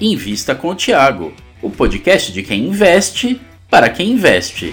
Invista com o Tiago, o podcast de quem investe para quem investe.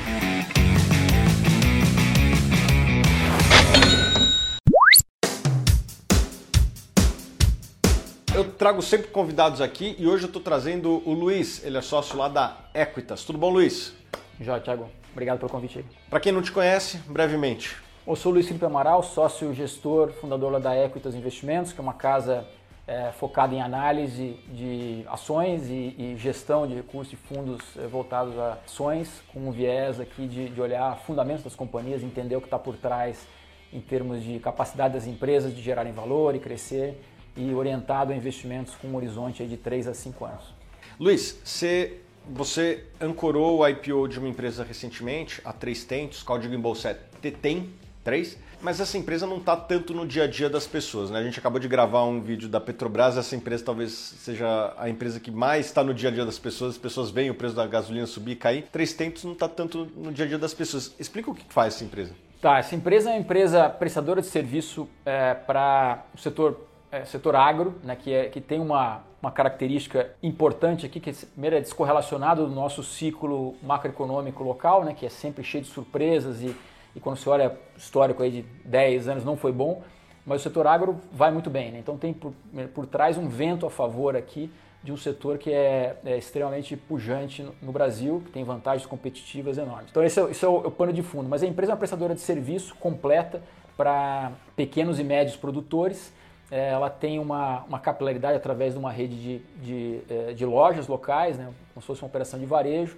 Eu trago sempre convidados aqui e hoje eu estou trazendo o Luiz, ele é sócio lá da Equitas. Tudo bom, Luiz? Já, Thiago. Obrigado pelo convite. Para quem não te conhece, brevemente. Eu sou o Luiz Felipe Amaral, sócio gestor, fundador lá da Equitas Investimentos, que é uma casa é, focada em análise de ações e, e, gestão de recursos e fundos é, voltados a ações, com um viés aqui de, de olhar fundamentos das companhias, entender o que está por trás em termos de capacidade das empresas de gerarem valor e crescer e orientado a investimentos com um horizonte de 3 a 5 anos. Luiz, você, você ancorou o IPO de uma empresa recentemente, a Três Tentos, código em bolsa é TTEM, 3, mas essa empresa não está tanto no dia a dia das pessoas. Né? A gente acabou de gravar um vídeo da Petrobras, essa empresa talvez seja a empresa que mais está no dia a dia das pessoas, as pessoas veem o preço da gasolina subir e cair. Três Tentos não está tanto no dia a dia das pessoas. Explica o que faz essa empresa. Tá, essa empresa é uma empresa prestadora de serviço é, para o setor, é, setor agro, né, que, é, que tem uma, uma característica importante aqui, que primeiro é descorrelacionado do nosso ciclo macroeconômico local, né, que é sempre cheio de surpresas e e quando você olha histórico aí de 10 anos não foi bom, mas o setor agro vai muito bem. Né? Então tem por, por trás um vento a favor aqui de um setor que é, é extremamente pujante no, no, Brasil, que tem vantagens competitivas enormes. Então esse é, esse é o, é o pano de fundo, mas a empresa é uma prestadora de serviço completa para pequenos e médios produtores. É, ela tem uma, uma capilaridade através de uma rede de, de, é, de lojas locais, né? como se fosse uma operação de varejo,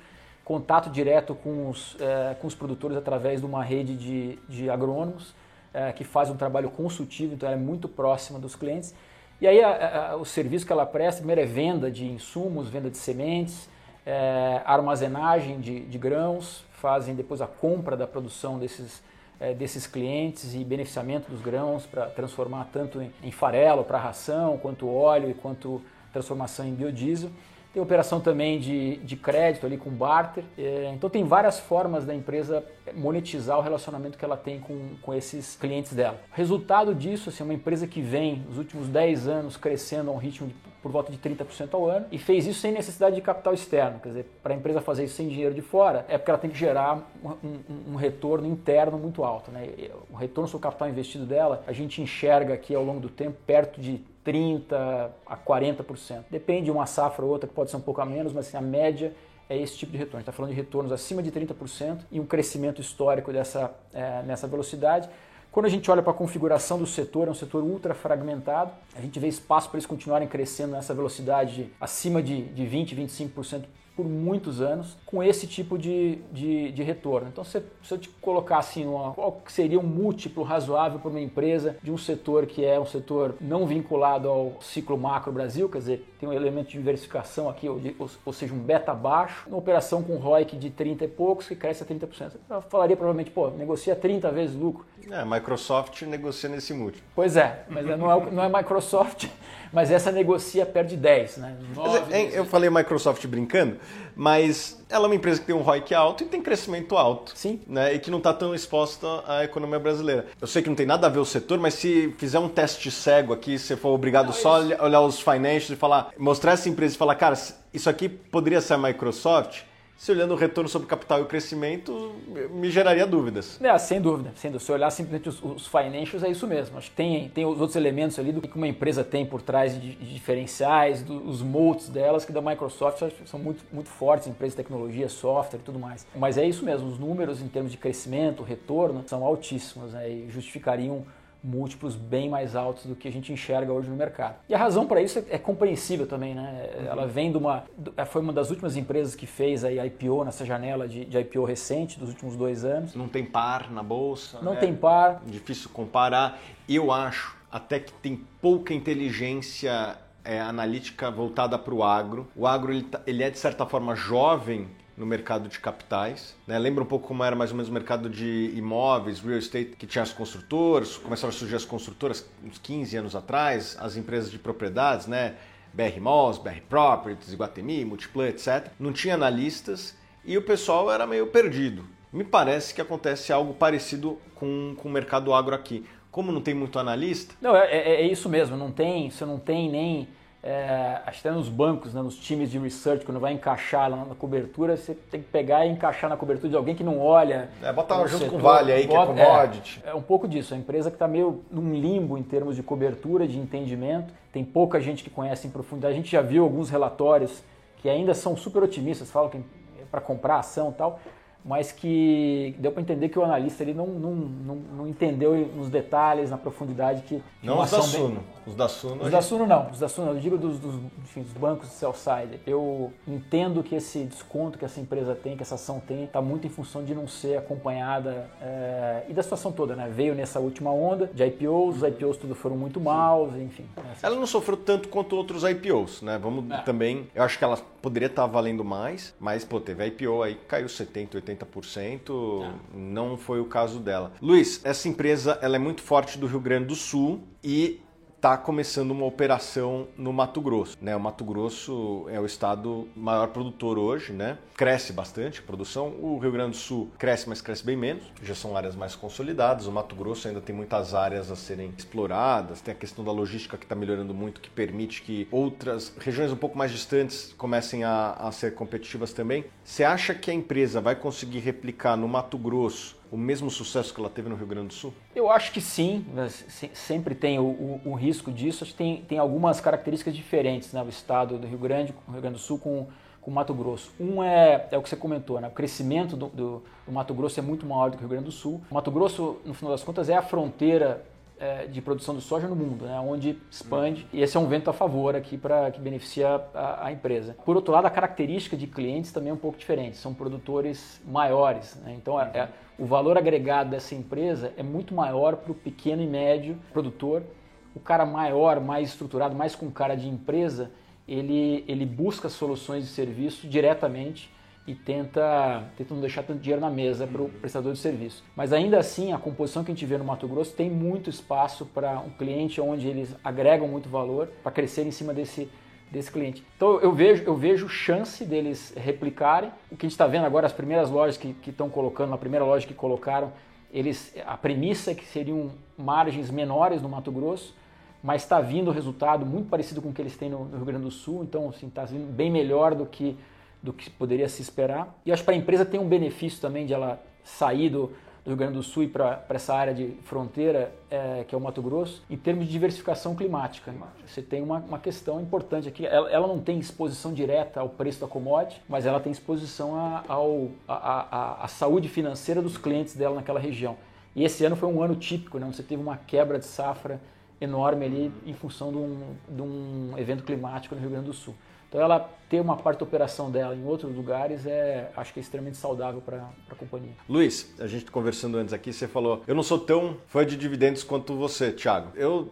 contato direto com os, é, com os produtores através de uma rede de, de agrônomos é, que faz um trabalho consultivo, então ela é muito próxima dos clientes. E aí a, a, o serviço que ela presta, primeiro é venda de insumos, venda de sementes, é, armazenagem de, de, grãos, fazem depois a compra da produção desses, desses clientes e beneficiamento dos grãos para transformar tanto em, em farelo para ração, quanto óleo e quanto transformação em biodiesel. Tem operação também de, de crédito ali com barter. É, então tem várias formas da empresa monetizar o relacionamento que ela tem com, com esses clientes dela. Resultado disso, assim, é uma empresa que vem nos últimos 10 anos crescendo a um ritmo de por volta de 30% ao ano e fez isso sem necessidade de capital externo. Quer dizer, para a empresa fazer isso sem dinheiro de fora, é porque ela tem que gerar um, um, um retorno interno muito alto. Né? O retorno sobre o capital investido dela, a gente enxerga aqui ao longo do tempo perto de 30% a 40%. Depende de uma safra ou outra, que pode ser um pouco a menos, mas assim, a média é esse tipo de retorno. está falando de retornos acima de 30% e um crescimento histórico dessa, é, nessa velocidade. Quando a gente olha para a configuração do setor, é um setor ultra fragmentado, a gente vê espaço para eles continuarem crescendo nessa velocidade acima de, de 20%, 25% por muitos anos com esse tipo de, de, de retorno. Então, se, se, eu te colocar assim, uma, qual seria um múltiplo razoável para uma empresa de um setor que é um setor não vinculado ao ciclo macro Brasil, quer dizer, tem um elemento de diversificação aqui, ou, de, ou, ou seja, um beta baixo, uma operação com ROIC de 30 e poucos que cresce a 30%. Eu falaria provavelmente, pô, negocia 30 vezes lucro. É, Microsoft negocia nesse múltiplo. Pois é, mas não é, não é Microsoft, mas essa negocia perde 10, né? 9, é, eu falei Microsoft brincando, mas ela é uma empresa que tem um ROIC alto e tem crescimento alto. Sim. Né, e que não está tão exposta à economia brasileira. Eu sei que não tem nada a ver o setor, mas se fizer um teste cego aqui, se for obrigado não, só a olhar os financials e falar, mostrar essa empresa e falar, cara, isso aqui poderia ser a Microsoft, se olhando o retorno sobre capital e o crescimento, me geraria dúvidas. É, sem dúvida, sem dúvida. Se olhar simplesmente os, os financials, é isso mesmo. Acho que tem, tem os outros elementos ali do que uma empresa tem por trás de, de diferenciais, do, os moats delas, que da Microsoft são muito, muito fortes, empresas de tecnologia, software e tudo mais. Mas é isso mesmo, os números em termos de crescimento, retorno, são altíssimos né, e justificariam múltiplos bem mais altos do que a gente enxerga hoje no mercado. E a razão para isso é, compreensível também, né? Uhum. Ela vem de uma. É, foi uma das últimas empresas que fez a IPO nessa janela de, de, IPO recente, dos últimos dois anos. Não tem par na bolsa. Não né? tem par. Difícil comparar. Eu acho até que tem pouca inteligência é, analítica voltada para o agro. O agro ele, tá, ele é, de certa forma, jovem no mercado de capitais. Né? Lembra um pouco como era mais ou menos o mercado de imóveis, real estate, que tinha as construtoras, começaram a surgir as construtoras uns 15 anos atrás, as empresas de propriedades, né? BR Malls, BR Properties, Iguatemi, Multiplan, etc. Não tinha analistas e o pessoal era meio perdido. Me parece que acontece algo parecido com, com o mercado agro aqui. Como não tem muito analista... Não, é, é, é isso mesmo. Não tem, você não tem nem é, até nos bancos, né, nos times de research, quando vai encaixar lá na cobertura, você tem que pegar e encaixar na cobertura de alguém que não olha. É, botar junto setor, com o Vale aí, bota, que é commodity. É, é, um pouco disso. A empresa que está meio num limbo em termos de cobertura, de entendimento. Tem pouca gente que conhece em profundidade. A gente já viu alguns relatórios que ainda são super otimistas, falam que é para comprar ação e tal mas que deu para entender que o analista ele não, não, não, não, entendeu nos detalhes, na profundidade que... Não os da Suno. Bem... Os da Suno... Os da Suno não, os da Suno, eu digo dos, dos, enfim, dos bancos de sell-side. Eu entendo que esse desconto que essa empresa tem, que essa ação tem, está muito em função de não ser acompanhada é, e da situação toda, né? Veio nessa última onda de IPOs, os IPOs tudo foram muito maus, enfim. Ela não sofreu tanto quanto outros IPOs, né? Vamos é. também... Eu acho que ela poderia estar tá valendo mais, mas, pô, teve IPO aí, caiu 70%, 80%, 80%, ah. não foi o caso dela. Luiz, essa empresa ela é muito forte do Rio Grande do Sul e está começando uma operação no Mato Grosso. Né? O Mato Grosso é o estado maior produtor hoje, né? cresce bastante a produção. O Rio Grande do Sul cresce, mas cresce bem menos. Já são áreas mais consolidadas. O Mato Grosso ainda tem muitas áreas a serem exploradas. Tem a questão da logística que está melhorando muito, que permite que outras regiões um pouco mais distantes comecem a, a ser competitivas também. Você acha que a empresa vai conseguir replicar no Mato Grosso o mesmo sucesso que ela teve no Rio Grande do Sul? Eu acho que sim, sempre tem o, o, o risco disso. Acho que tem, tem algumas características diferentes, né? O estado do Rio Grande, o Rio Grande do Sul com, com o Mato Grosso. Um é, é o que você comentou, né? O crescimento do, do, do Mato Grosso é muito maior do que o Rio Grande do Sul. O Mato Grosso, no final das contas, é a fronteira de produção de soja no mundo, né, onde expande, e esse é um vento a favor aqui para que beneficia a, a, empresa. Por outro lado, a característica de clientes também é um pouco diferente, são produtores maiores, né, então é, é, o valor agregado dessa empresa é muito maior para o pequeno e médio produtor. O cara maior, mais estruturado, mais com cara de empresa, ele, ele busca soluções de serviço diretamente e tenta, tenta não deixar tanto dinheiro na mesa para o prestador de serviço. Mas ainda assim, a composição que a gente vê no Mato Grosso tem muito espaço para um cliente onde eles agregam muito valor para crescer em cima desse, desse cliente. Então eu vejo, eu vejo chance deles replicarem. O que a gente está vendo agora, as primeiras lojas que estão colocando, na primeira loja que colocaram, eles, a premissa é que seriam margens menores no Mato Grosso, mas está vindo o resultado muito parecido com o que eles têm no, no Rio Grande do Sul, então está assim, tá vindo bem melhor do que do que poderia se esperar. E acho que para a empresa tem um benefício também de ela sair do, do Rio Grande do Sul e para essa área de fronteira, é, que é o Mato Grosso, em termos de diversificação climática. Você tem uma, uma questão importante aqui. Ela, ela, não tem exposição direta ao preço da commodity, mas ela tem exposição à saúde financeira dos clientes dela naquela região. E esse ano foi um ano típico, né? Você teve uma quebra de safra enorme ali em função de um, de um evento climático no Rio Grande do Sul. Então ela ter uma parte da operação dela em outros lugares é, acho que é extremamente saudável para a companhia. Luiz, a gente conversando antes aqui, você falou, eu não sou tão fã de dividendos quanto você, Thiago. Eu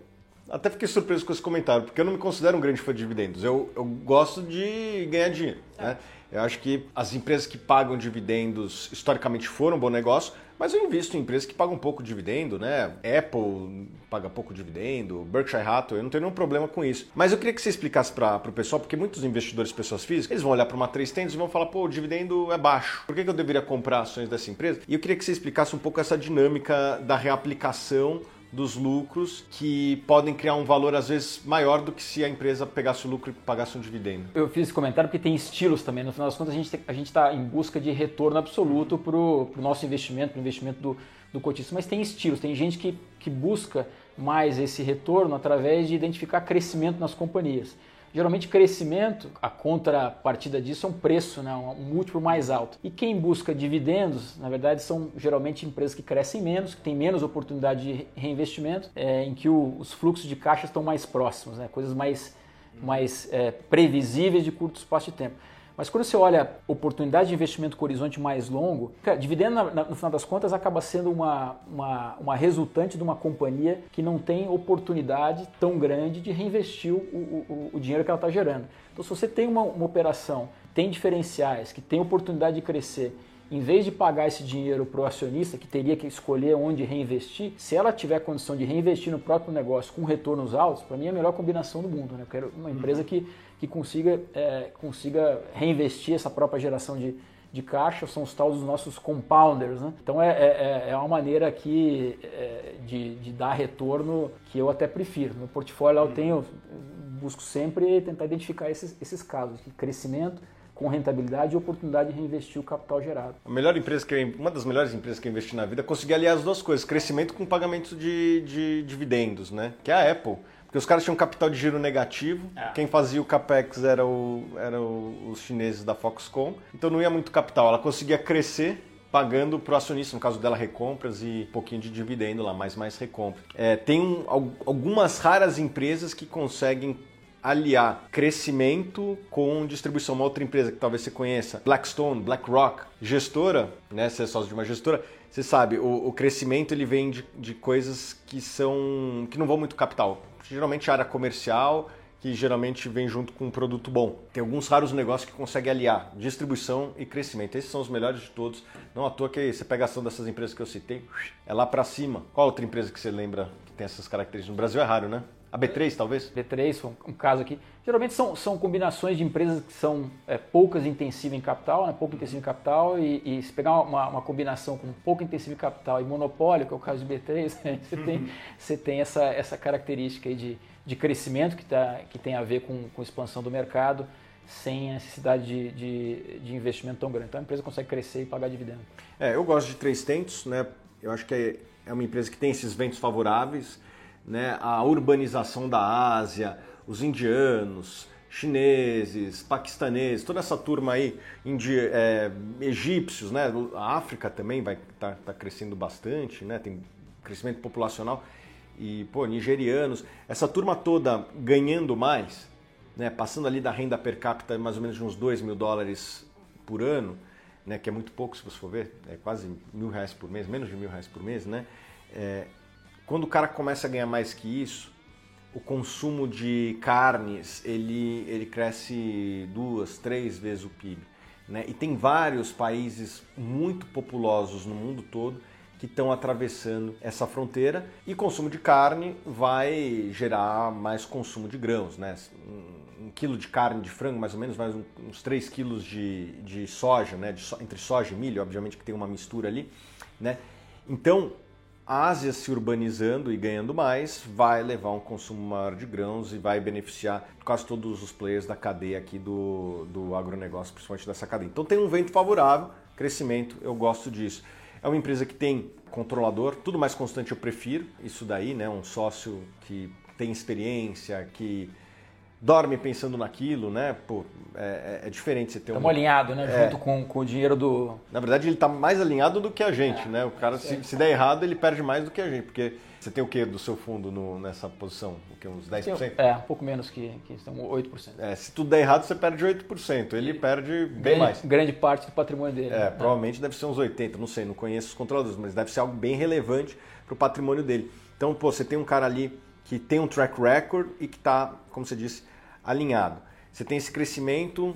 até fiquei surpreso com esse comentário, porque eu não me considero um grande fã de dividendos. Eu, eu gosto de ganhar dinheiro. Né? Eu acho que as empresas que pagam dividendos historicamente foram um bom negócio, mas eu invisto em empresas que pagam pouco dividendo, né? Apple paga pouco dividendo, Berkshire Hathaway, eu não tenho nenhum problema com isso. Mas eu queria que você explicasse para o pessoal, porque muitos investidores, pessoas físicas, eles vão olhar para uma três tendas e vão falar, pô, o dividendo é baixo. Por que, que eu deveria comprar ações dessa empresa? E eu queria que você explicasse um pouco essa dinâmica da reaplicação dos lucros que podem criar um valor às vezes maior do que se a empresa pegasse o lucro e pagasse um dividendo. Eu fiz esse comentário porque tem estilos também. No final das contas, a gente a está em busca de retorno absoluto para o nosso investimento, para o investimento do, do cotista. Mas tem estilos, tem gente que, que busca mais esse retorno através de identificar crescimento nas companhias. Geralmente crescimento, a contrapartida disso é um preço, né, um múltiplo mais alto. E quem busca dividendos, na verdade, são geralmente empresas que crescem menos, que têm menos oportunidade de reinvestimento, é, em que o, os fluxos de caixa estão mais próximos, né, coisas mais, mais é, previsíveis de curto espaço de tempo. Mas quando você olha oportunidade de investimento com horizonte mais longo, cara, dividendo, no final das contas, acaba sendo uma, uma, uma, resultante de uma companhia que não tem oportunidade tão grande de reinvestir o, o, o dinheiro que ela está gerando. Então, se você tem uma, uma operação, tem diferenciais, que tem oportunidade de crescer em vez de pagar esse dinheiro para o acionista, que teria que escolher onde reinvestir, se ela tiver condição de reinvestir no próprio negócio com retornos altos, para mim é a melhor combinação do mundo. Né? Eu quero uma empresa que, que consiga, é, consiga reinvestir essa própria geração de, de caixa, são os tal dos nossos compounders. Né? Então é, é, é, é uma maneira aqui é, de, de dar retorno que eu até prefiro. No portfólio eu tenho busco sempre tentar identificar esses, esses casos de crescimento com rentabilidade e oportunidade de reinvestir o capital gerado. A melhor empresa que eu, uma das melhores empresas que eu investi na vida é conseguir aliar as duas coisas, crescimento com pagamento de, de dividendos, né? Que é a Apple. Porque os caras tinham capital de giro negativo, é. quem fazia o capex era, o, era o, os chineses da Foxconn, então não ia muito capital. Ela conseguia crescer pagando para o acionista, no caso dela, recompras e um pouquinho de dividendo lá, mais mais recompra. É, tem um, algumas raras empresas que conseguem aliar crescimento com distribuição. Uma outra empresa que talvez você conheça, Blackstone, BlackRock, gestora, né? Você é sócio de uma gestora, você sabe, o, o crescimento ele vem de, de coisas que são que não vão muito capital. Geralmente área comercial, que geralmente vem junto com um produto bom. Tem alguns raros negócios que conseguem aliar distribuição e crescimento. Esses são os melhores de todos. Não à toa que você pega ação dessas empresas que eu citei, é lá para cima. Qual outra empresa que você lembra que tem essas características? No Brasil é raro, né? A B3, talvez? B3, um, um caso aqui. Geralmente são, são combinações de empresas que são é, poucas intensivas em capital, né, pouco intensiva em capital, e, e se pegar uma, uma, combinação com pouco intensiva em capital e monopólio, que é o caso de B3, né, você tem, você tem essa, essa característica aí de, de crescimento que, tá, que tem a ver com, com expansão do mercado, sem necessidade de, de, de, investimento tão grande. Então a empresa consegue crescer e pagar dividendo. É, eu gosto de três tentos, né? Eu acho que é, é uma empresa que tem esses ventos favoráveis né, a urbanização da Ásia, os indianos, chineses, paquistaneses, toda essa turma aí, indi, é, egípcios, né, a África também vai tá, tá crescendo bastante, né, tem crescimento populacional e pô, nigerianos, essa turma toda ganhando mais, né, passando ali da renda per capita mais ou menos de uns 2 mil dólares por ano, né, que é muito pouco se você for ver, é quase mil reais por mês, menos de mil reais por mês, né, é, quando o cara começa a ganhar mais que isso, o consumo de carnes ele, ele cresce duas, três vezes o PIB. Né? E tem vários países muito populosos no mundo todo que estão atravessando essa fronteira e consumo de carne vai gerar mais consumo de grãos. Né? Um, quilo de carne de frango, mais ou menos, mais uns 3 quilos de, de soja, né? De entre soja e milho, obviamente que tem uma mistura ali. Né? Então, a Ásia se urbanizando e ganhando mais vai levar um consumo maior de grãos e vai beneficiar quase todos os players da cadeia aqui do, do agronegócio, principalmente dessa cadeia. Então tem um vento favorável, crescimento, eu gosto disso. É uma empresa que tem controlador, tudo mais constante eu prefiro, isso daí, né? Um sócio que tem experiência, que dorme pensando naquilo, né? Pô, é, é, é diferente você ter Estamos um... alinhados, né? É. Junto com, com o dinheiro do. Na verdade, ele está mais alinhado do que a gente, é. né? O cara, se, se, der errado, ele perde mais do que a gente. Porque você tem o que do seu fundo no, nessa posição? O que? Uns 10%? É, um pouco menos que, que estão 8%. É, se tudo der errado, você perde 8%. Ele e perde bem grande, mais. Grande parte do patrimônio dele. É, né? provavelmente deve ser uns 80%, não sei, não conheço os controladores, mas deve ser algo bem relevante para o patrimônio dele. Então, pô, você tem um cara ali que tem um track record e que está, como você disse, alinhado. Você tem esse crescimento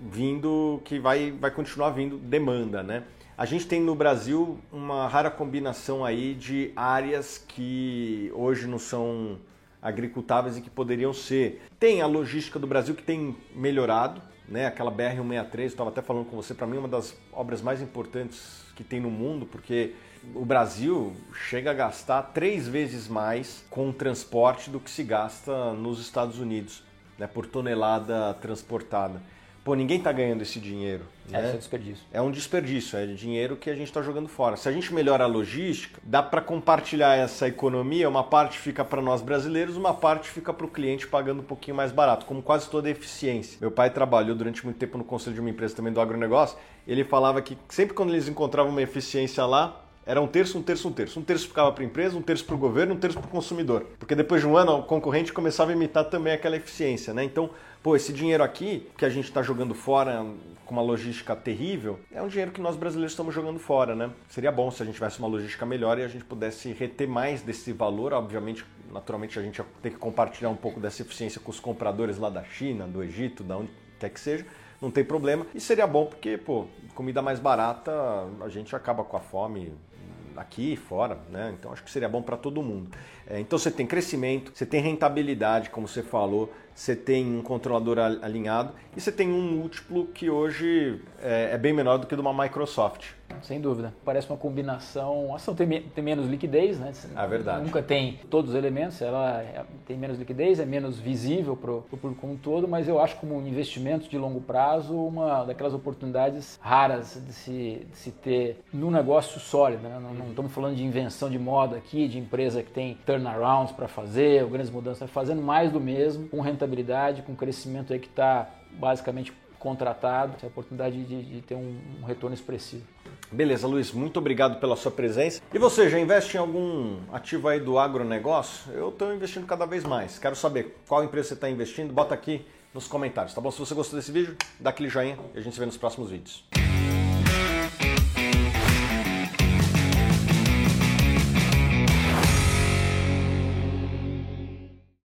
vindo que vai, vai continuar vindo demanda, né? A gente tem no Brasil uma rara combinação aí de áreas que hoje não são agricultáveis e que poderiam ser. Tem a logística do Brasil que tem melhorado, né? Aquela BR 163, estava até falando com você, para mim é uma das obras mais importantes que tem no mundo, porque o Brasil chega a gastar três vezes mais com transporte do que se gasta nos Estados Unidos né, por tonelada transportada. Pô, ninguém está ganhando esse dinheiro. É, né? É, um desperdício. É um desperdício, é dinheiro que a gente está jogando fora. Se a gente melhora a logística, dá para compartilhar essa economia, uma parte fica para nós brasileiros, uma parte fica para o cliente pagando um pouquinho mais barato, como quase toda eficiência. Meu pai trabalhou durante muito tempo no conselho de uma empresa também do agronegócio, ele falava que sempre quando eles encontravam uma eficiência lá, era um terço, um terço, um terço. Um terço ficava para a empresa, um terço para o governo, um terço para o consumidor. Porque depois de um ano, o concorrente começava a imitar também aquela eficiência, né? Então, pô, esse dinheiro aqui, que a gente está jogando fora com uma logística terrível, é um dinheiro que nós brasileiros estamos jogando fora, né? Seria bom se a gente tivesse uma logística melhor e a gente pudesse reter mais desse valor. Obviamente, naturalmente, a gente ter que compartilhar um pouco dessa eficiência com os compradores lá da China, do Egito, da onde quer que seja não tem problema. E seria bom porque, pô, comida mais barata, a gente acaba com a fome aqui e fora, né? Então acho que seria bom para todo mundo. É, então você tem crescimento, você tem rentabilidade, como você falou, você tem um controlador alinhado e você tem um múltiplo que hoje é, é bem menor do que de uma Microsoft. Sem dúvida. Parece uma combinação. A ação tem, tem menos liquidez, né? É verdade. Nunca tem todos os elementos, ela é, tem menos liquidez, é menos visível para o público como um todo, mas eu acho como um investimento de longo prazo uma daquelas oportunidades raras de se, de se ter num negócio sólido. Né? Não, não, estamos falando de invenção de moda aqui, de empresa que tem turnarounds para fazer, ou grandes mudanças, fazendo mais do mesmo, com rentabilidade, com crescimento aí que está basicamente contratado, a oportunidade de, de ter um, um, retorno expressivo. Beleza, Luiz, muito obrigado pela sua presença. E você, já investe em algum ativo aí do agronegócio? Eu estou investindo cada vez mais. Quero saber qual empresa você está investindo, bota aqui nos comentários, tá bom? Se você gostou desse vídeo, dá aquele joinha e a gente se vê nos próximos vídeos.